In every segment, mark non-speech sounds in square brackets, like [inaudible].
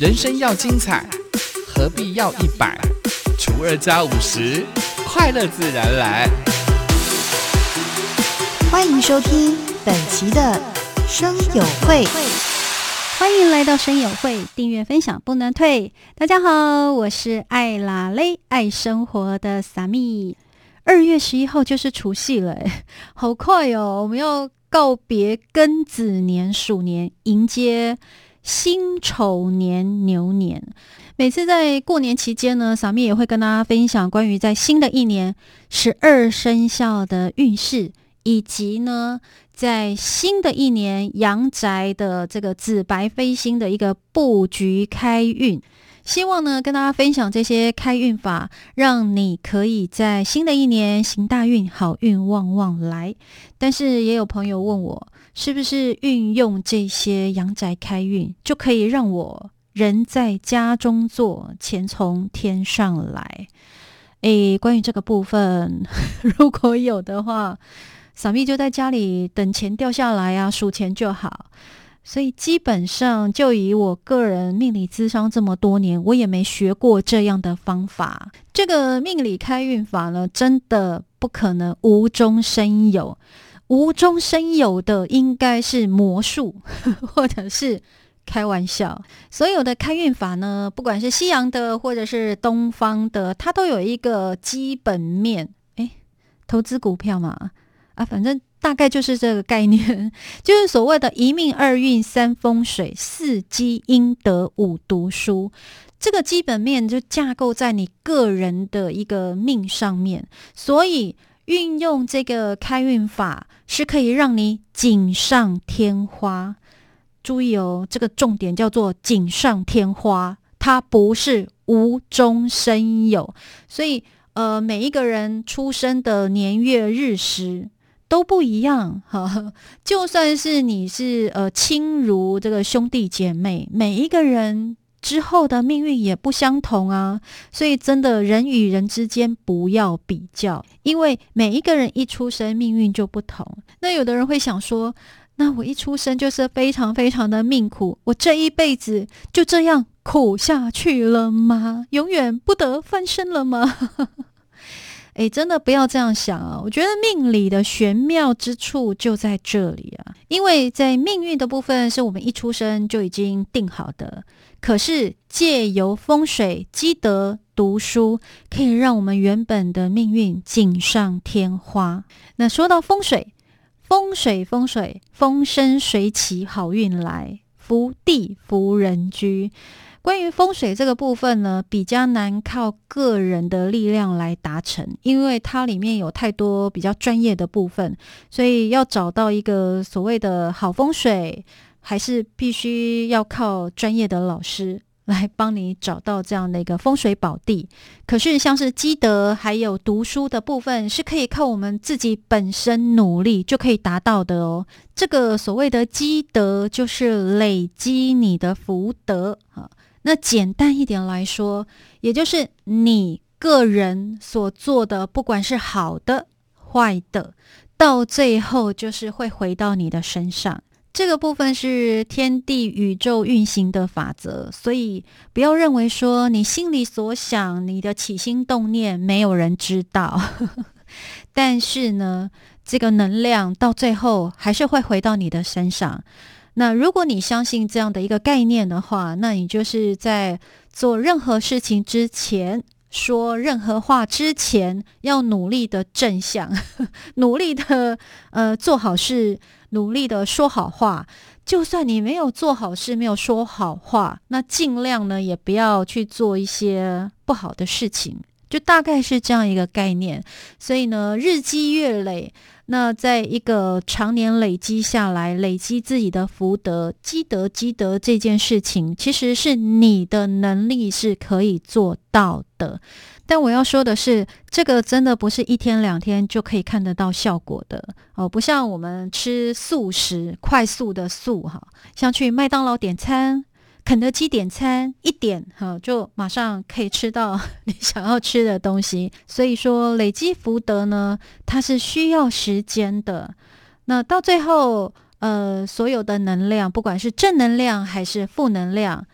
人生要精彩，何必要一百除二加五十？快乐自然来。欢迎收听本期的生友会。欢迎来到生友会，订阅分享不能退。大家好，我是爱拉蕾爱生活的萨米。二月十一号就是除夕了，[laughs] 好快哦！我们要告别庚子年鼠年，迎接辛丑年牛年。每次在过年期间呢，萨咪也会跟大家分享关于在新的一年十二生肖的运势，以及呢。在新的一年，阳宅的这个紫白飞星的一个布局开运，希望呢跟大家分享这些开运法，让你可以在新的一年行大运，好运旺旺来。但是也有朋友问我，是不是运用这些阳宅开运，就可以让我人在家中坐，钱从天上来？诶，关于这个部分，[laughs] 如果有的话。扫蜜就在家里等钱掉下来啊，数钱就好。所以基本上，就以我个人命理咨商这么多年，我也没学过这样的方法。这个命理开运法呢，真的不可能无中生有。无中生有的应该是魔术，[laughs] 或者是开玩笑。所有的开运法呢，不管是西洋的或者是东方的，它都有一个基本面。诶，投资股票嘛。啊，反正大概就是这个概念，[laughs] 就是所谓的一命二运三风水四积阴德五读书，这个基本面就架构在你个人的一个命上面，所以运用这个开运法是可以让你锦上添花。注意哦，这个重点叫做锦上添花，它不是无中生有，所以呃，每一个人出生的年月日时。都不一样 [laughs] 哈，就算是你是呃亲如这个兄弟姐妹，每一个人之后的命运也不相同啊。所以真的人与人之间不要比较，因为每一个人一出生命运就不同。那有的人会想说，那我一出生就是非常非常的命苦，我这一辈子就这样苦下去了吗？永远不得翻身了吗？哎，真的不要这样想啊！我觉得命理的玄妙之处就在这里啊，因为在命运的部分是我们一出生就已经定好的，可是借由风水积德读书，可以让我们原本的命运锦上添花。那说到风水，风水风水，风生水起，好运来，福地福人居。关于风水这个部分呢，比较难靠个人的力量来达成，因为它里面有太多比较专业的部分，所以要找到一个所谓的好风水，还是必须要靠专业的老师来帮你找到这样的一个风水宝地。可是像是积德还有读书的部分，是可以靠我们自己本身努力就可以达到的哦。这个所谓的积德，就是累积你的福德啊。那简单一点来说，也就是你个人所做的，不管是好的、坏的，到最后就是会回到你的身上。这个部分是天地宇宙运行的法则，所以不要认为说你心里所想、你的起心动念没有人知道。[laughs] 但是呢，这个能量到最后还是会回到你的身上。那如果你相信这样的一个概念的话，那你就是在做任何事情之前，说任何话之前，要努力的正向，[laughs] 努力的呃做好事，努力的说好话。就算你没有做好事，没有说好话，那尽量呢也不要去做一些不好的事情。就大概是这样一个概念。所以呢，日积月累。那在一个常年累积下来，累积自己的福德、积德、积德这件事情，其实是你的能力是可以做到的。但我要说的是，这个真的不是一天两天就可以看得到效果的哦，不像我们吃素食，快速的素哈，像去麦当劳点餐。肯德基点餐一点哈，就马上可以吃到 [laughs] 你想要吃的东西。所以说，累积福德呢，它是需要时间的。那到最后，呃，所有的能量，不管是正能量还是负能量，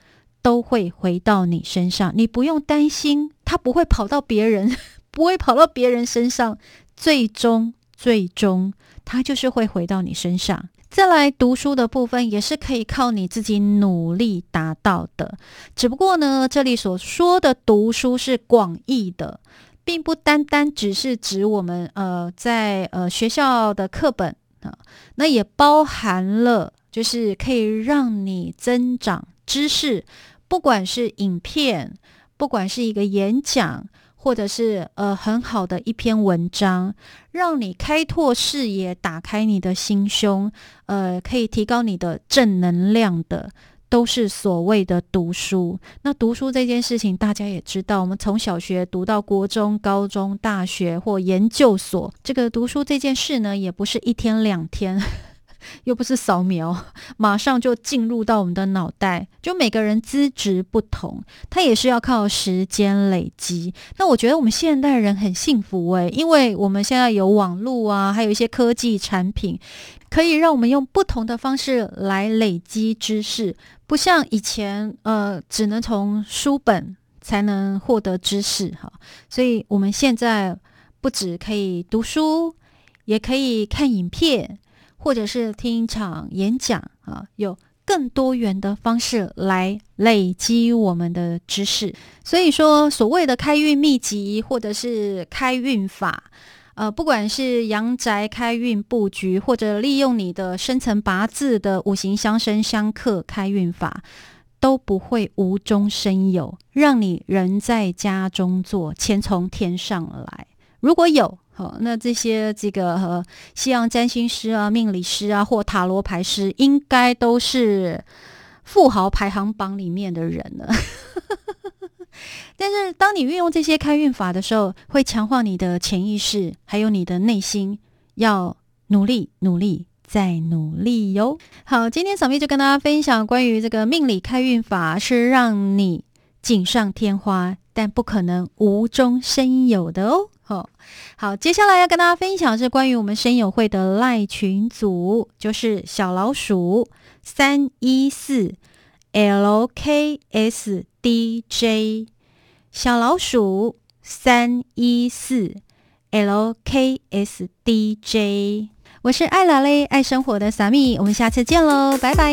都会回到你身上，你不用担心，它不会跑到别人，[laughs] 不会跑到别人身上，最终最终它就是会回到你身上。再来读书的部分也是可以靠你自己努力达到的，只不过呢，这里所说的读书是广义的，并不单单只是指我们呃在呃学校的课本啊，那也包含了就是可以让你增长知识，不管是影片，不管是一个演讲。或者是呃很好的一篇文章，让你开拓视野，打开你的心胸，呃，可以提高你的正能量的，都是所谓的读书。那读书这件事情，大家也知道，我们从小学读到国中、高中、大学或研究所，这个读书这件事呢，也不是一天两天。又不是扫描，[laughs] 马上就进入到我们的脑袋。就每个人资质不同，他也是要靠时间累积。那我觉得我们现代人很幸福诶，因为我们现在有网络啊，还有一些科技产品，可以让我们用不同的方式来累积知识，不像以前呃，只能从书本才能获得知识哈。所以我们现在不止可以读书，也可以看影片。或者是听一场演讲啊，有更多元的方式来累积我们的知识。所以说，所谓的开运秘籍或者是开运法，呃，不管是阳宅开运布局，或者利用你的生辰八字的五行相生相克开运法，都不会无中生有，让你人在家中坐，钱从天上来。如果有。好，那这些这个和西洋占星师啊、命理师啊或塔罗牌师，应该都是富豪排行榜里面的人了。[laughs] 但是，当你运用这些开运法的时候，会强化你的潜意识，还有你的内心，要努力、努力再努力哟。好，今天小蜜就跟大家分享关于这个命理开运法，是让你锦上添花，但不可能无中生有的哦。好，好，接下来要跟大家分享是关于我们声友会的赖群组，就是小老鼠三一四 LKSDJ，小老鼠三一四 LKSDJ，我是爱老嘞爱生活的萨米，我们下次见喽，拜拜。